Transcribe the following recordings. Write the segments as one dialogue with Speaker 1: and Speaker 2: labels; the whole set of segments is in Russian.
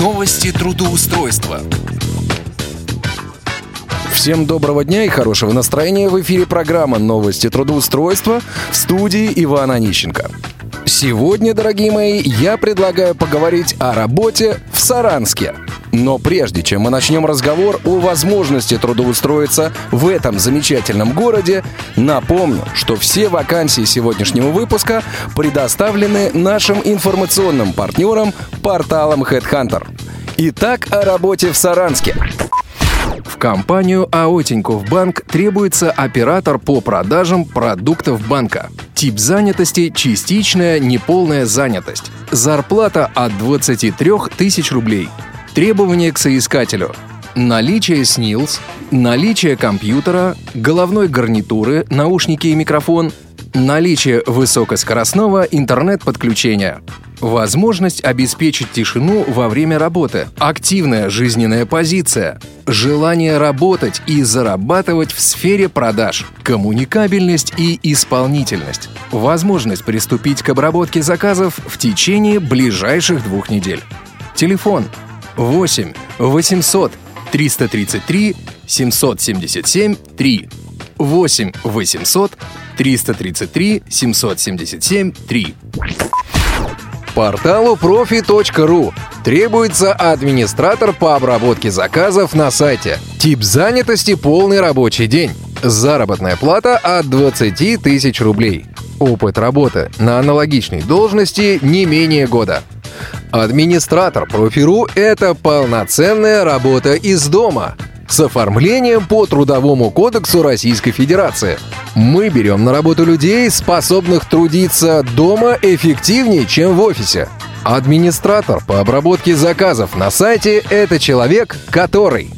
Speaker 1: Новости трудоустройства.
Speaker 2: Всем доброго дня и хорошего настроения. В эфире программа «Новости трудоустройства» в студии Ивана Онищенко. Сегодня, дорогие мои, я предлагаю поговорить о работе в Саранске. Но прежде чем мы начнем разговор о возможности трудоустроиться в этом замечательном городе, напомню, что все вакансии сегодняшнего выпуска предоставлены нашим информационным партнерам порталом HeadHunter. Итак, о работе в Саранске. В компанию АО Тинькофф Банк требуется оператор по продажам продуктов банка. Тип занятости – частичная неполная занятость. Зарплата от 23 тысяч рублей. Требования к соискателю. Наличие СНИЛС, наличие компьютера, головной гарнитуры, наушники и микрофон, наличие высокоскоростного интернет-подключения, возможность обеспечить тишину во время работы, активная жизненная позиция, желание работать и зарабатывать в сфере продаж, коммуникабельность и исполнительность, возможность приступить к обработке заказов в течение ближайших двух недель. Телефон 8 800 333 777 3 8 800 333 777 3 Порталу profi.ru требуется администратор по обработке заказов на сайте. Тип занятости – полный рабочий день. Заработная плата от 20 тысяч рублей. Опыт работы на аналогичной должности не менее года. Администратор Профиру – это полноценная работа из дома с оформлением по Трудовому кодексу Российской Федерации. Мы берем на работу людей, способных трудиться дома эффективнее, чем в офисе. Администратор по обработке заказов на сайте – это человек, который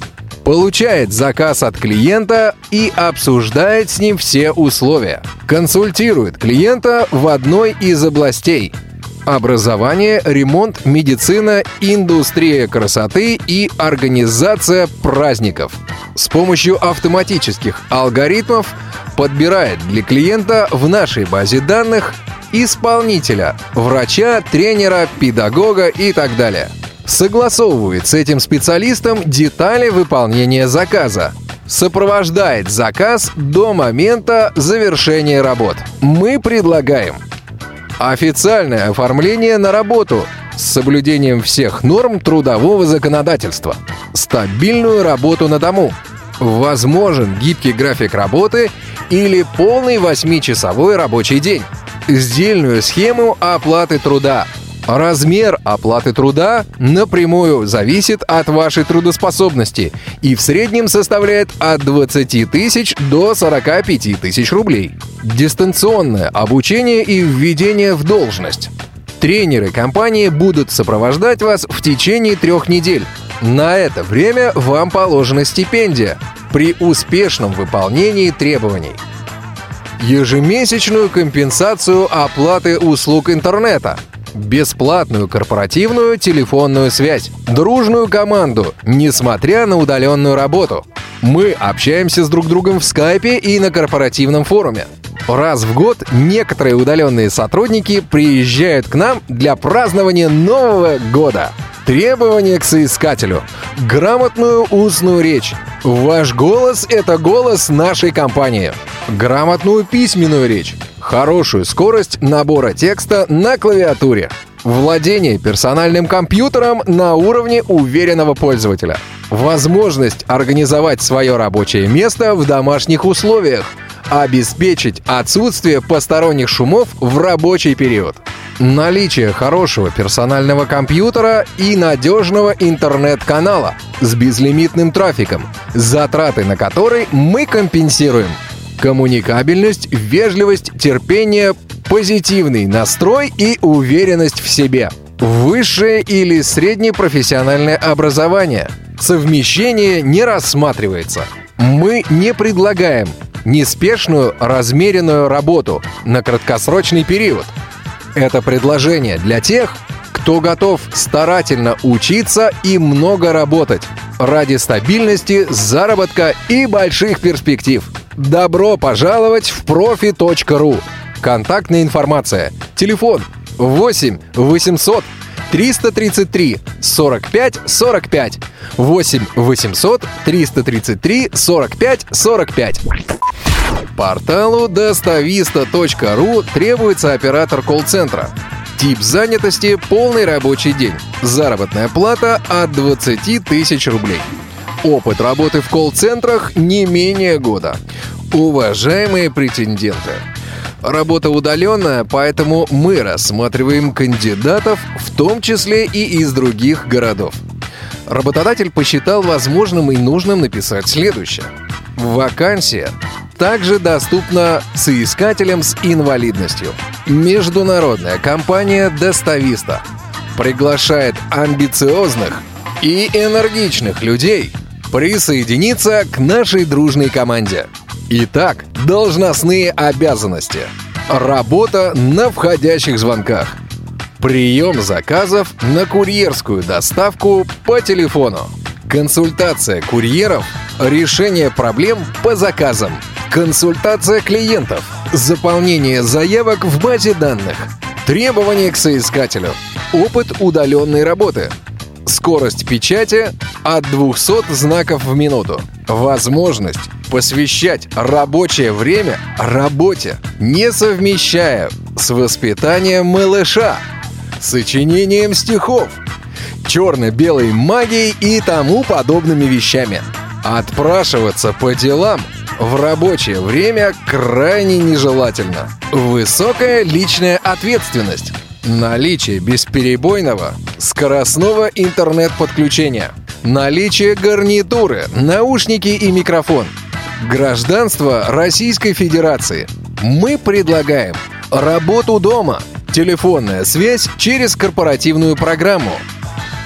Speaker 2: получает заказ от клиента и обсуждает с ним все условия, консультирует клиента в одной из областей – образование, ремонт, медицина, индустрия красоты и организация праздников. С помощью автоматических алгоритмов подбирает для клиента в нашей базе данных исполнителя, врача, тренера, педагога и так далее. Согласовывает с этим специалистом детали выполнения заказа, сопровождает заказ до момента завершения работ. Мы предлагаем официальное оформление на работу. С соблюдением всех норм трудового законодательства, стабильную работу на дому, возможен гибкий график работы или полный 8-часовой рабочий день, сдельную схему оплаты труда – Размер оплаты труда напрямую зависит от вашей трудоспособности и в среднем составляет от 20 тысяч до 45 тысяч рублей. Дистанционное обучение и введение в должность. Тренеры компании будут сопровождать вас в течение трех недель. На это время вам положена стипендия при успешном выполнении требований. Ежемесячную компенсацию оплаты услуг интернета – бесплатную корпоративную телефонную связь, дружную команду, несмотря на удаленную работу. Мы общаемся с друг другом в скайпе и на корпоративном форуме. Раз в год некоторые удаленные сотрудники приезжают к нам для празднования Нового года. Требования к соискателю. Грамотную устную речь. Ваш голос — это голос нашей компании. Грамотную письменную речь хорошую скорость набора текста на клавиатуре, владение персональным компьютером на уровне уверенного пользователя, возможность организовать свое рабочее место в домашних условиях, обеспечить отсутствие посторонних шумов в рабочий период, наличие хорошего персонального компьютера и надежного интернет-канала с безлимитным трафиком, затраты на который мы компенсируем – коммуникабельность, вежливость, терпение, позитивный настрой и уверенность в себе. Высшее или среднее профессиональное образование. Совмещение не рассматривается. Мы не предлагаем неспешную, размеренную работу на краткосрочный период. Это предложение для тех, кто готов старательно учиться и много работать ради стабильности, заработка и больших перспектив. Добро пожаловать в profi.ru. Контактная информация. Телефон 8 800 333 45 45. 8 800 333 45 45. Порталу достависта.ру требуется оператор колл-центра. Тип занятости – полный рабочий день. Заработная плата от 20 тысяч рублей. Опыт работы в колл-центрах не менее года. Уважаемые претенденты, Работа удаленная, поэтому мы рассматриваем кандидатов, в том числе и из других городов. Работодатель посчитал возможным и нужным написать следующее. Вакансия также доступна соискателям с инвалидностью. Международная компания «Достависта» приглашает амбициозных и энергичных людей присоединиться к нашей дружной команде – Итак, должностные обязанности. Работа на входящих звонках. Прием заказов на курьерскую доставку по телефону. Консультация курьеров. Решение проблем по заказам. Консультация клиентов. Заполнение заявок в базе данных. Требования к соискателю. Опыт удаленной работы. Скорость печати от 200 знаков в минуту. Возможность посвящать рабочее время работе, не совмещая с воспитанием малыша, сочинением стихов, черно-белой магией и тому подобными вещами. Отпрашиваться по делам в рабочее время крайне нежелательно. Высокая личная ответственность. Наличие бесперебойного скоростного интернет-подключения. Наличие гарнитуры, наушники и микрофон – Гражданство Российской Федерации. Мы предлагаем работу дома, телефонная связь через корпоративную программу,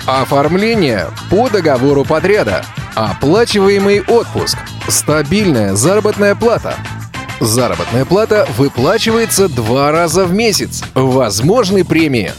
Speaker 2: оформление по договору подряда, оплачиваемый отпуск, стабильная заработная плата. Заработная плата выплачивается два раза в месяц, возможны премии.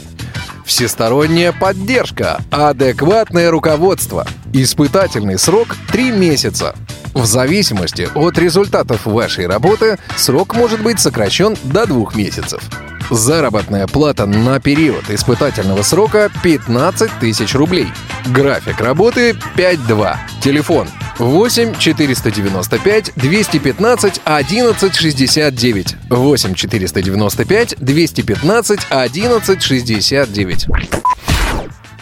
Speaker 2: Всесторонняя поддержка, адекватное руководство, испытательный срок 3 месяца – в зависимости от результатов вашей работы срок может быть сокращен до двух месяцев. Заработная плата на период испытательного срока 15 тысяч рублей. График работы 5.2. Телефон 8 495 215 11 69. 8 495 215 11 69.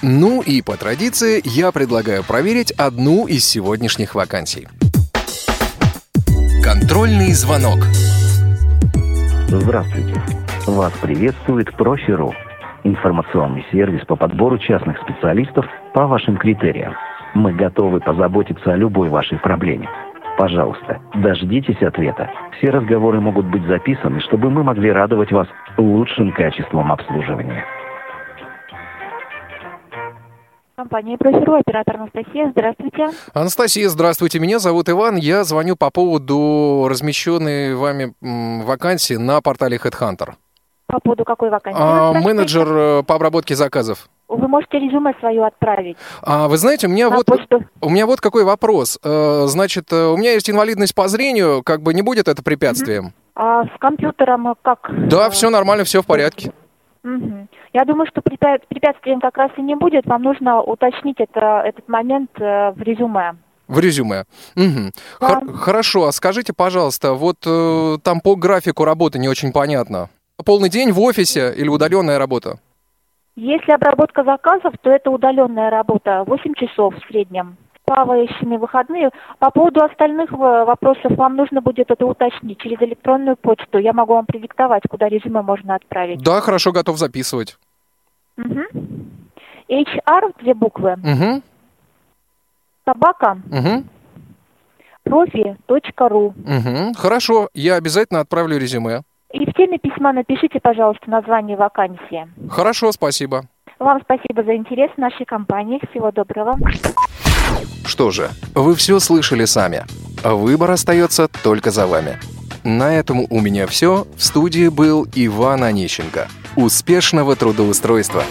Speaker 2: Ну и по традиции я предлагаю проверить одну из сегодняшних вакансий.
Speaker 1: Контрольный звонок.
Speaker 3: Здравствуйте. Вас приветствует Профи.ру. Информационный сервис по подбору частных специалистов по вашим критериям. Мы готовы позаботиться о любой вашей проблеме. Пожалуйста, дождитесь ответа. Все разговоры могут быть записаны, чтобы мы могли радовать вас лучшим качеством обслуживания.
Speaker 4: Компания «Профиру», оператор Анастасия. Здравствуйте.
Speaker 2: Анастасия, здравствуйте. Меня зовут Иван. Я звоню по поводу размещенной вами вакансии на портале HeadHunter.
Speaker 4: По поводу какой вакансии?
Speaker 2: А, менеджер э, по обработке заказов.
Speaker 4: Вы можете резюме свое отправить.
Speaker 2: А, вы знаете, у меня
Speaker 4: на
Speaker 2: вот
Speaker 4: почту.
Speaker 2: у меня вот какой вопрос. Э, значит, э, у меня есть инвалидность по зрению, как бы не будет это препятствием?
Speaker 4: А с компьютером как?
Speaker 2: Да, все нормально, все в порядке.
Speaker 4: Мгм. Я думаю, что препя- препятствием как раз и не будет. Вам нужно уточнить это, этот момент в резюме.
Speaker 2: В резюме. Мгм.
Speaker 4: Да.
Speaker 2: Хор- хорошо, а скажите, пожалуйста, вот э, там по графику работы не очень понятно. Полный день в офисе или удаленная работа?
Speaker 4: Если обработка заказов, то это удаленная работа, 8 часов в среднем. Плавающими выходные. По поводу остальных э, вопросов вам нужно будет это уточнить через электронную почту. Я могу вам продиктовать, куда резюме можно отправить.
Speaker 2: Да, хорошо, готов записывать.
Speaker 4: Мгм. HR, две буквы,
Speaker 2: Угу,
Speaker 4: собака,
Speaker 2: угу,
Speaker 4: профи.ру.
Speaker 2: угу. Хорошо, я обязательно отправлю резюме.
Speaker 4: И в теме письма напишите, пожалуйста, название вакансии.
Speaker 2: Хорошо, спасибо.
Speaker 4: Вам спасибо за интерес в нашей компании. Всего доброго.
Speaker 2: Что же, вы все слышали сами. Выбор остается только за вами. На этом у меня все. В студии был Иван Онищенко. Успешного трудоустройства!